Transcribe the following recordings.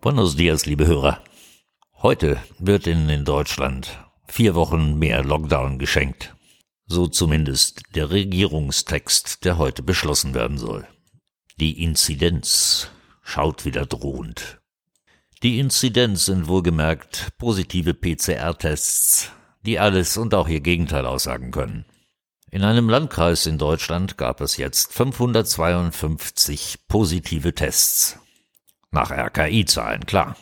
Buenos dias, liebe Hörer. Heute wird Ihnen in Deutschland vier Wochen mehr Lockdown geschenkt. So zumindest der Regierungstext, der heute beschlossen werden soll. Die Inzidenz schaut wieder drohend. Die Inzidenz sind wohlgemerkt positive PCR-Tests, die alles und auch ihr Gegenteil aussagen können. In einem Landkreis in Deutschland gab es jetzt 552 positive Tests. Nach RKI-Zahlen, klar.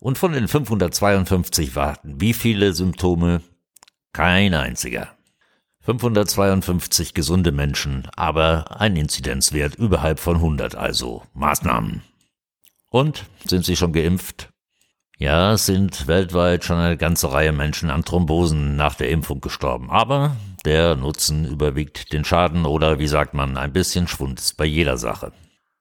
Und von den 552 warten wie viele Symptome? Kein einziger. 552 gesunde Menschen, aber ein Inzidenzwert überhalb von 100, also Maßnahmen. Und sind Sie schon geimpft? Ja, es sind weltweit schon eine ganze Reihe Menschen an Thrombosen nach der Impfung gestorben, aber der Nutzen überwiegt den Schaden oder wie sagt man, ein bisschen Schwund ist bei jeder Sache.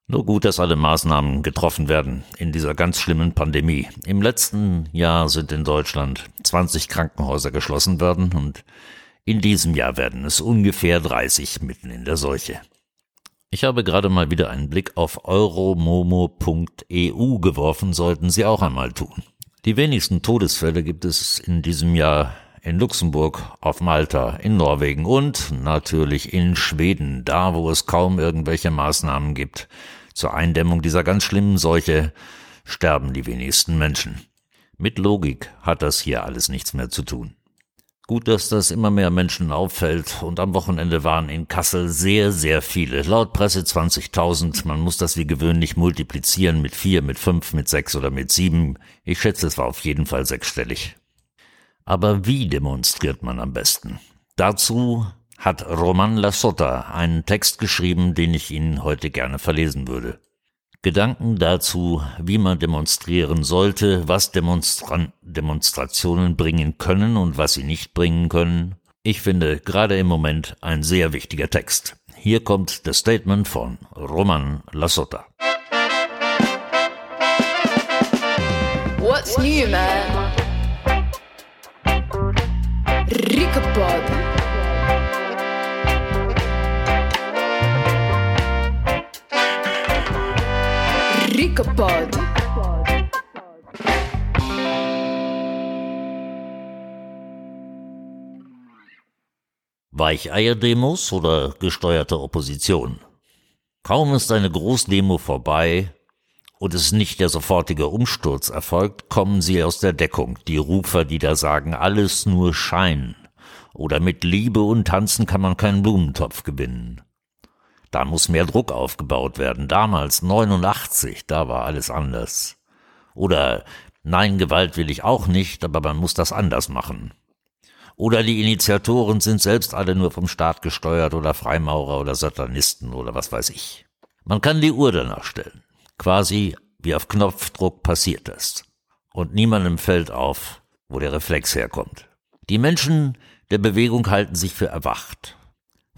Nur gut, dass alle Maßnahmen getroffen werden in dieser ganz schlimmen Pandemie. Im letzten Jahr sind in Deutschland 20 Krankenhäuser geschlossen worden und in diesem Jahr werden es ungefähr 30 mitten in der Seuche. Ich habe gerade mal wieder einen Blick auf euromomo.eu geworfen, sollten Sie auch einmal tun. Die wenigsten Todesfälle gibt es in diesem Jahr in Luxemburg, auf Malta, in Norwegen und natürlich in Schweden, da wo es kaum irgendwelche Maßnahmen gibt zur Eindämmung dieser ganz schlimmen Seuche sterben die wenigsten Menschen. Mit Logik hat das hier alles nichts mehr zu tun. Gut, dass das immer mehr Menschen auffällt und am Wochenende waren in Kassel sehr, sehr viele. Laut Presse 20.000. Man muss das wie gewöhnlich multiplizieren mit vier, mit fünf, mit sechs oder mit sieben. Ich schätze, es war auf jeden Fall sechsstellig. Aber wie demonstriert man am besten? Dazu hat Roman Lassotta einen Text geschrieben, den ich Ihnen heute gerne verlesen würde. Gedanken dazu, wie man demonstrieren sollte, was Demonstran Demonstrationen bringen können und was sie nicht bringen können. Ich finde gerade im Moment ein sehr wichtiger Text. Hier kommt das Statement von Roman Lassotta. What's new, man? Ricopod. Ricopod. Weicheierdemos oder gesteuerte Opposition? Kaum ist eine Großdemo vorbei und es nicht der sofortige Umsturz erfolgt, kommen sie aus der Deckung, die Rufer, die da sagen, alles nur Schein. Oder mit Liebe und Tanzen kann man keinen Blumentopf gewinnen. Da muss mehr Druck aufgebaut werden. Damals, 89, da war alles anders. Oder nein, Gewalt will ich auch nicht, aber man muss das anders machen. Oder die Initiatoren sind selbst alle nur vom Staat gesteuert oder Freimaurer oder Satanisten oder was weiß ich. Man kann die Uhr danach stellen. Quasi wie auf Knopfdruck passiert das. Und niemandem fällt auf, wo der Reflex herkommt. Die Menschen der Bewegung halten sich für erwacht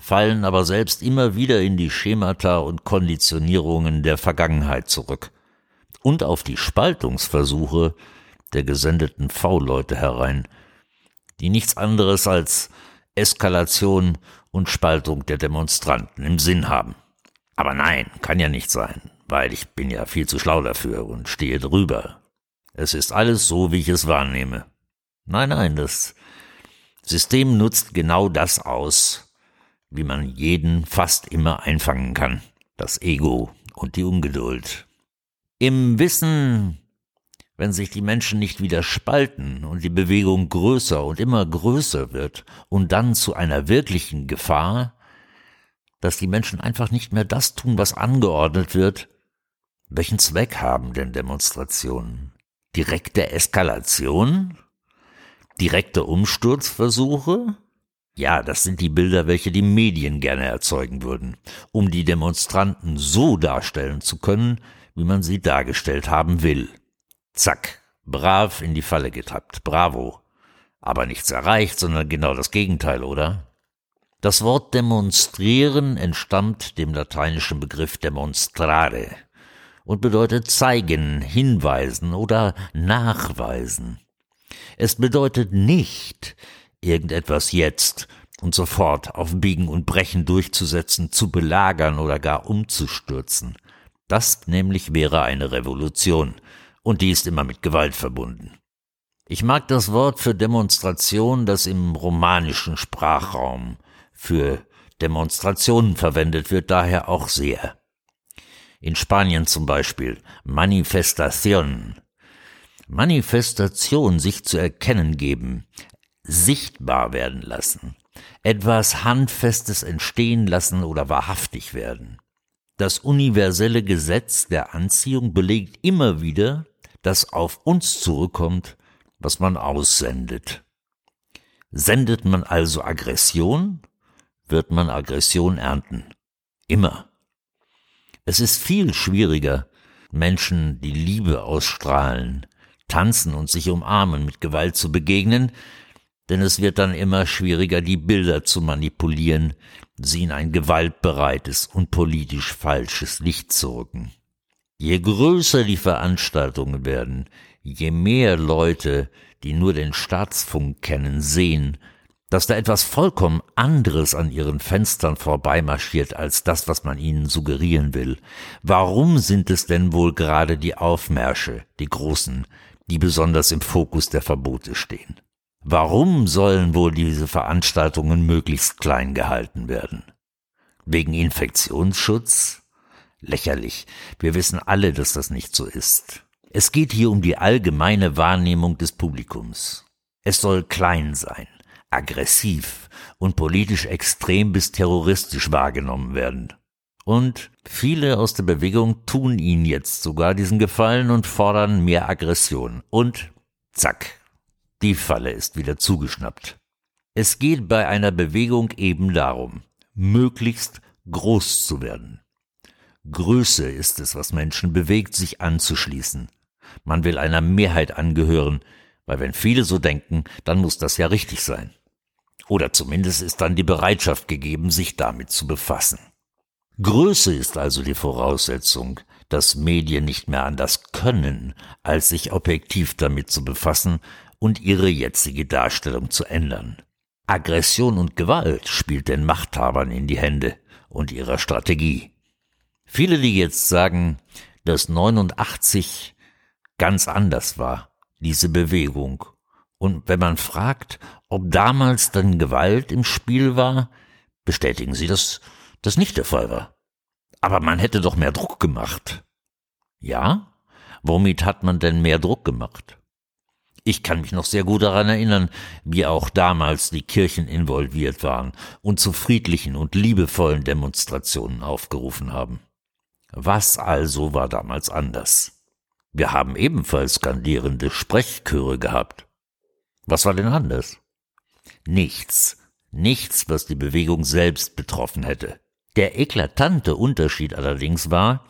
fallen aber selbst immer wieder in die Schemata und Konditionierungen der Vergangenheit zurück und auf die Spaltungsversuche der gesendeten V-Leute herein, die nichts anderes als Eskalation und Spaltung der Demonstranten im Sinn haben. Aber nein, kann ja nicht sein, weil ich bin ja viel zu schlau dafür und stehe drüber. Es ist alles so, wie ich es wahrnehme. Nein, nein, das System nutzt genau das aus, wie man jeden fast immer einfangen kann, das Ego und die Ungeduld. Im Wissen, wenn sich die Menschen nicht wieder spalten und die Bewegung größer und immer größer wird und dann zu einer wirklichen Gefahr, dass die Menschen einfach nicht mehr das tun, was angeordnet wird, welchen Zweck haben denn Demonstrationen? Direkte Eskalation? Direkte Umsturzversuche? Ja, das sind die Bilder, welche die Medien gerne erzeugen würden, um die Demonstranten so darstellen zu können, wie man sie dargestellt haben will. Zack, brav in die Falle getappt, bravo. Aber nichts erreicht, sondern genau das Gegenteil, oder? Das Wort demonstrieren entstammt dem lateinischen Begriff demonstrare und bedeutet zeigen, hinweisen oder nachweisen. Es bedeutet nicht, irgendetwas jetzt und sofort auf Biegen und Brechen durchzusetzen, zu belagern oder gar umzustürzen. Das nämlich wäre eine Revolution, und die ist immer mit Gewalt verbunden. Ich mag das Wort für Demonstration, das im romanischen Sprachraum für Demonstrationen verwendet wird, daher auch sehr. In Spanien zum Beispiel Manifestation. Manifestation sich zu erkennen geben, sichtbar werden lassen, etwas Handfestes entstehen lassen oder wahrhaftig werden. Das universelle Gesetz der Anziehung belegt immer wieder, dass auf uns zurückkommt, was man aussendet. Sendet man also Aggression, wird man Aggression ernten. Immer. Es ist viel schwieriger, Menschen, die Liebe ausstrahlen, tanzen und sich umarmen, mit Gewalt zu begegnen, denn es wird dann immer schwieriger, die Bilder zu manipulieren, sie in ein gewaltbereites und politisch falsches Licht zu rücken. Je größer die Veranstaltungen werden, je mehr Leute, die nur den Staatsfunk kennen, sehen, dass da etwas vollkommen anderes an ihren Fenstern vorbeimarschiert als das, was man ihnen suggerieren will. Warum sind es denn wohl gerade die Aufmärsche, die großen, die besonders im Fokus der Verbote stehen? Warum sollen wohl diese Veranstaltungen möglichst klein gehalten werden? Wegen Infektionsschutz? Lächerlich. Wir wissen alle, dass das nicht so ist. Es geht hier um die allgemeine Wahrnehmung des Publikums. Es soll klein sein, aggressiv und politisch extrem bis terroristisch wahrgenommen werden. Und viele aus der Bewegung tun ihnen jetzt sogar diesen Gefallen und fordern mehr Aggression. Und zack, die Falle ist wieder zugeschnappt. Es geht bei einer Bewegung eben darum, möglichst groß zu werden. Größe ist es, was Menschen bewegt, sich anzuschließen. Man will einer Mehrheit angehören, weil wenn viele so denken, dann muss das ja richtig sein. Oder zumindest ist dann die Bereitschaft gegeben, sich damit zu befassen. Größe ist also die Voraussetzung, dass Medien nicht mehr anders können, als sich objektiv damit zu befassen und ihre jetzige Darstellung zu ändern. Aggression und Gewalt spielt den Machthabern in die Hände und ihrer Strategie. Viele, die jetzt sagen, dass 89 ganz anders war, diese Bewegung. Und wenn man fragt, ob damals dann Gewalt im Spiel war, bestätigen sie, dass das nicht der Fall war. Aber man hätte doch mehr Druck gemacht. Ja? Womit hat man denn mehr Druck gemacht? Ich kann mich noch sehr gut daran erinnern, wie auch damals die Kirchen involviert waren und zu friedlichen und liebevollen Demonstrationen aufgerufen haben. Was also war damals anders? Wir haben ebenfalls skandierende Sprechchöre gehabt. Was war denn anders? Nichts. Nichts, was die Bewegung selbst betroffen hätte. Der eklatante Unterschied allerdings war,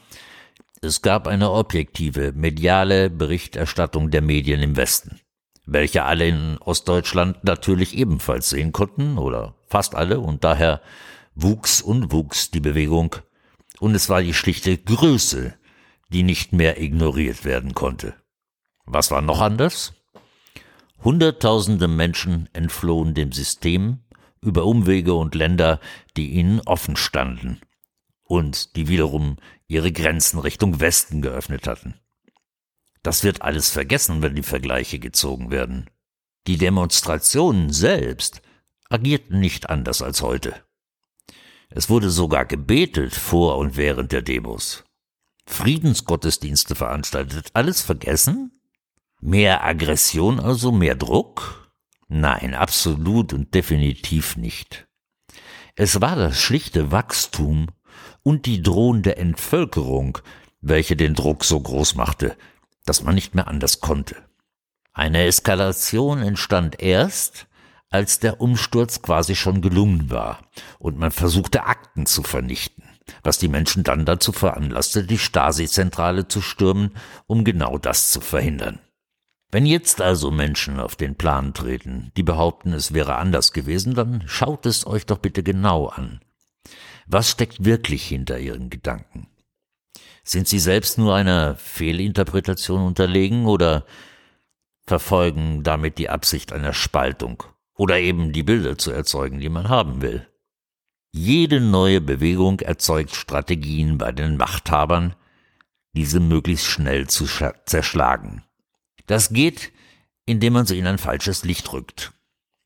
es gab eine objektive, mediale Berichterstattung der Medien im Westen, welche alle in Ostdeutschland natürlich ebenfalls sehen konnten, oder fast alle, und daher wuchs und wuchs die Bewegung, und es war die schlichte Größe, die nicht mehr ignoriert werden konnte. Was war noch anders? Hunderttausende Menschen entflohen dem System über Umwege und Länder, die ihnen offen standen und die wiederum ihre Grenzen Richtung Westen geöffnet hatten. Das wird alles vergessen, wenn die Vergleiche gezogen werden. Die Demonstrationen selbst agierten nicht anders als heute. Es wurde sogar gebetet vor und während der Demos. Friedensgottesdienste veranstaltet. Alles vergessen? Mehr Aggression also, mehr Druck? Nein, absolut und definitiv nicht. Es war das schlichte Wachstum und die drohende Entvölkerung, welche den Druck so groß machte, dass man nicht mehr anders konnte. Eine Eskalation entstand erst, als der Umsturz quasi schon gelungen war und man versuchte Akten zu vernichten, was die Menschen dann dazu veranlasste, die Stasi-Zentrale zu stürmen, um genau das zu verhindern. Wenn jetzt also Menschen auf den Plan treten, die behaupten, es wäre anders gewesen, dann schaut es euch doch bitte genau an. Was steckt wirklich hinter ihren Gedanken? Sind sie selbst nur einer Fehlinterpretation unterlegen oder verfolgen damit die Absicht einer Spaltung oder eben die Bilder zu erzeugen, die man haben will? Jede neue Bewegung erzeugt Strategien bei den Machthabern, diese möglichst schnell zu zerschlagen. Das geht, indem man sie in ein falsches Licht rückt.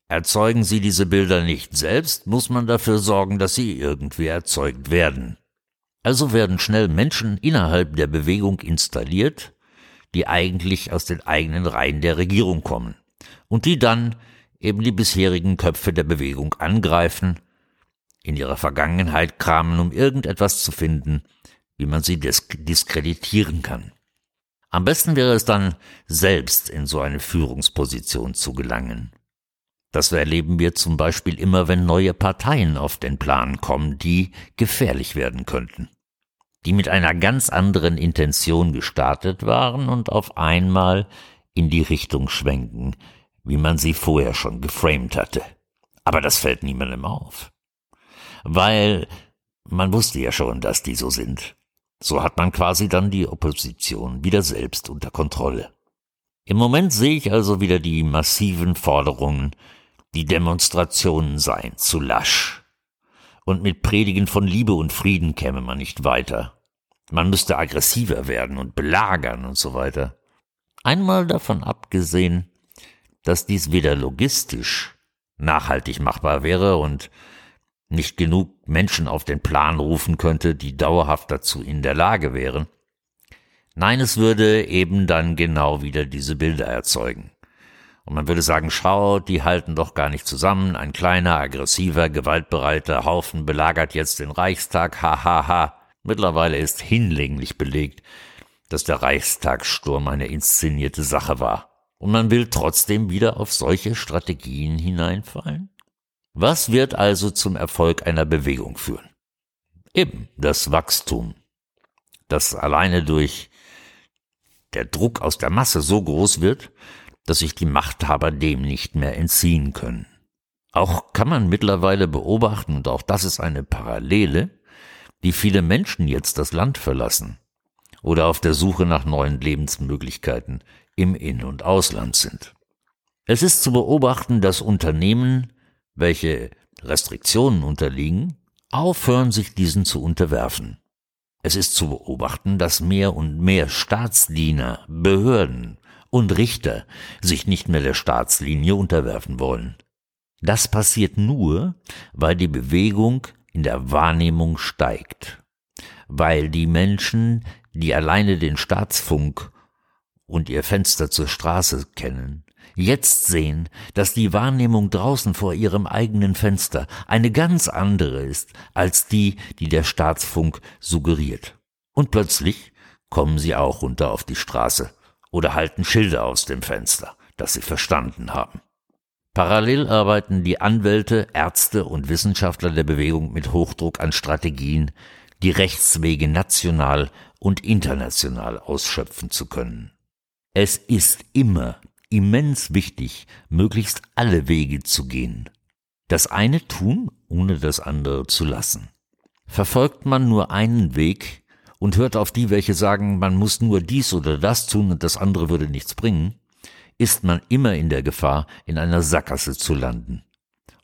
Erzeugen sie diese Bilder nicht selbst, muss man dafür sorgen, dass sie irgendwie erzeugt werden. Also werden schnell Menschen innerhalb der Bewegung installiert, die eigentlich aus den eigenen Reihen der Regierung kommen und die dann eben die bisherigen Köpfe der Bewegung angreifen, in ihrer Vergangenheit kramen, um irgendetwas zu finden, wie man sie diskreditieren kann. Am besten wäre es dann, selbst in so eine Führungsposition zu gelangen. Das erleben wir zum Beispiel immer, wenn neue Parteien auf den Plan kommen, die gefährlich werden könnten. Die mit einer ganz anderen Intention gestartet waren und auf einmal in die Richtung schwenken, wie man sie vorher schon geframed hatte. Aber das fällt niemandem auf. Weil man wusste ja schon, dass die so sind. So hat man quasi dann die Opposition wieder selbst unter Kontrolle. Im Moment sehe ich also wieder die massiven Forderungen, die Demonstrationen seien zu lasch. Und mit Predigen von Liebe und Frieden käme man nicht weiter. Man müsste aggressiver werden und belagern und so weiter. Einmal davon abgesehen, dass dies weder logistisch nachhaltig machbar wäre und nicht genug Menschen auf den Plan rufen könnte, die dauerhaft dazu in der Lage wären. Nein, es würde eben dann genau wieder diese Bilder erzeugen. Und man würde sagen, schau, die halten doch gar nicht zusammen, ein kleiner, aggressiver, gewaltbereiter Haufen belagert jetzt den Reichstag, ha ha ha. Mittlerweile ist hinlänglich belegt, dass der Reichstagssturm eine inszenierte Sache war. Und man will trotzdem wieder auf solche Strategien hineinfallen? Was wird also zum Erfolg einer Bewegung führen? Eben das Wachstum, das alleine durch der Druck aus der Masse so groß wird, dass sich die Machthaber dem nicht mehr entziehen können. Auch kann man mittlerweile beobachten, und auch das ist eine Parallele, wie viele Menschen jetzt das Land verlassen oder auf der Suche nach neuen Lebensmöglichkeiten im In- und Ausland sind. Es ist zu beobachten, dass Unternehmen welche Restriktionen unterliegen, aufhören, sich diesen zu unterwerfen. Es ist zu beobachten, dass mehr und mehr Staatsdiener, Behörden und Richter sich nicht mehr der Staatslinie unterwerfen wollen. Das passiert nur, weil die Bewegung in der Wahrnehmung steigt, weil die Menschen, die alleine den Staatsfunk und ihr Fenster zur Straße kennen, jetzt sehen, dass die Wahrnehmung draußen vor ihrem eigenen Fenster eine ganz andere ist als die, die der Staatsfunk suggeriert. Und plötzlich kommen sie auch runter auf die Straße oder halten Schilder aus dem Fenster, dass sie verstanden haben. Parallel arbeiten die Anwälte, Ärzte und Wissenschaftler der Bewegung mit Hochdruck an Strategien, die Rechtswege national und international ausschöpfen zu können. Es ist immer immens wichtig, möglichst alle Wege zu gehen. Das eine tun, ohne das andere zu lassen. Verfolgt man nur einen Weg und hört auf die, welche sagen, man muss nur dies oder das tun und das andere würde nichts bringen, ist man immer in der Gefahr, in einer Sackgasse zu landen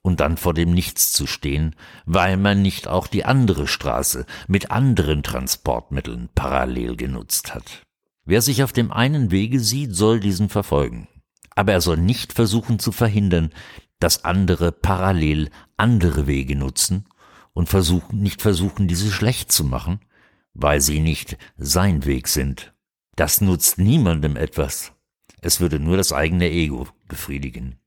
und dann vor dem Nichts zu stehen, weil man nicht auch die andere Straße mit anderen Transportmitteln parallel genutzt hat. Wer sich auf dem einen Wege sieht, soll diesen verfolgen aber er soll nicht versuchen zu verhindern, dass andere parallel andere Wege nutzen und versuchen, nicht versuchen, diese schlecht zu machen, weil sie nicht sein Weg sind. Das nutzt niemandem etwas. Es würde nur das eigene Ego befriedigen.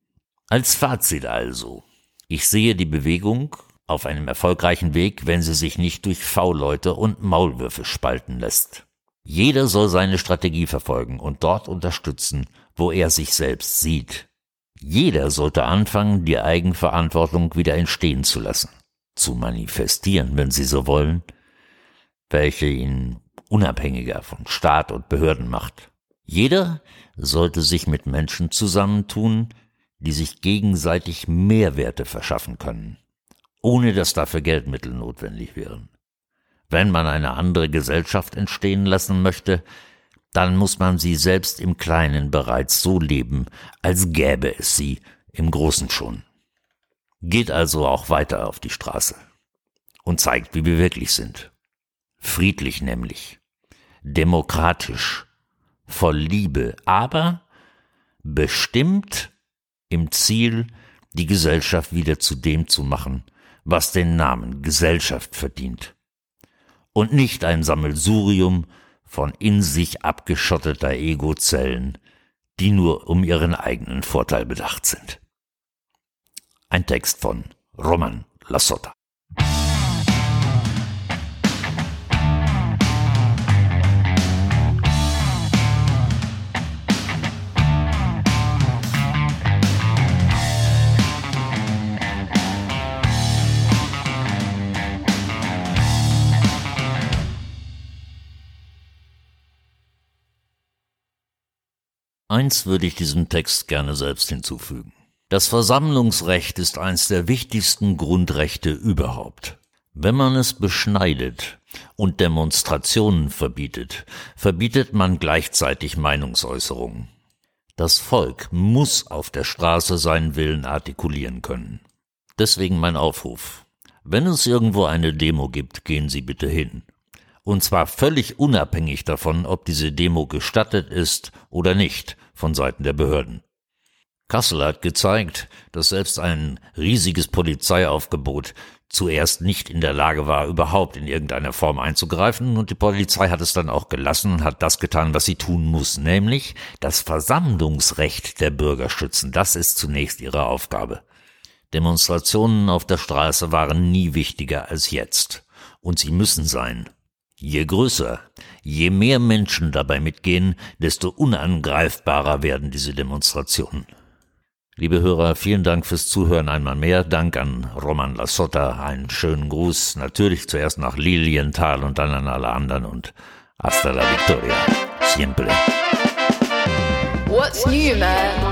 Als Fazit also. Ich sehe die Bewegung auf einem erfolgreichen Weg, wenn sie sich nicht durch V-Leute und Maulwürfe spalten lässt. Jeder soll seine Strategie verfolgen und dort unterstützen, wo er sich selbst sieht. Jeder sollte anfangen, die Eigenverantwortung wieder entstehen zu lassen, zu manifestieren, wenn Sie so wollen, welche ihn unabhängiger von Staat und Behörden macht. Jeder sollte sich mit Menschen zusammentun, die sich gegenseitig Mehrwerte verschaffen können, ohne dass dafür Geldmittel notwendig wären. Wenn man eine andere Gesellschaft entstehen lassen möchte, dann muss man sie selbst im Kleinen bereits so leben, als gäbe es sie im Großen schon. Geht also auch weiter auf die Straße und zeigt, wie wir wirklich sind. Friedlich nämlich, demokratisch, voll Liebe, aber bestimmt im Ziel, die Gesellschaft wieder zu dem zu machen, was den Namen Gesellschaft verdient. Und nicht ein Sammelsurium von in sich abgeschotteter Egozellen, die nur um ihren eigenen Vorteil bedacht sind. Ein Text von Roman Lassotta. Eins würde ich diesem Text gerne selbst hinzufügen. Das Versammlungsrecht ist eines der wichtigsten Grundrechte überhaupt. Wenn man es beschneidet und Demonstrationen verbietet, verbietet man gleichzeitig Meinungsäußerungen. Das Volk muss auf der Straße seinen Willen artikulieren können. Deswegen mein Aufruf. Wenn es irgendwo eine Demo gibt, gehen Sie bitte hin. Und zwar völlig unabhängig davon, ob diese Demo gestattet ist oder nicht von Seiten der Behörden. Kassel hat gezeigt, dass selbst ein riesiges Polizeiaufgebot zuerst nicht in der Lage war, überhaupt in irgendeiner Form einzugreifen, und die Polizei hat es dann auch gelassen und hat das getan, was sie tun muss, nämlich das Versammlungsrecht der Bürger schützen. Das ist zunächst ihre Aufgabe. Demonstrationen auf der Straße waren nie wichtiger als jetzt. Und sie müssen sein. Je größer, je mehr Menschen dabei mitgehen, desto unangreifbarer werden diese Demonstrationen. Liebe Hörer, vielen Dank fürs Zuhören einmal mehr. Dank an Roman Lassotta. Einen schönen Gruß. Natürlich zuerst nach Lilienthal und dann an alle anderen und hasta la victoria. Siempre. What's new, man?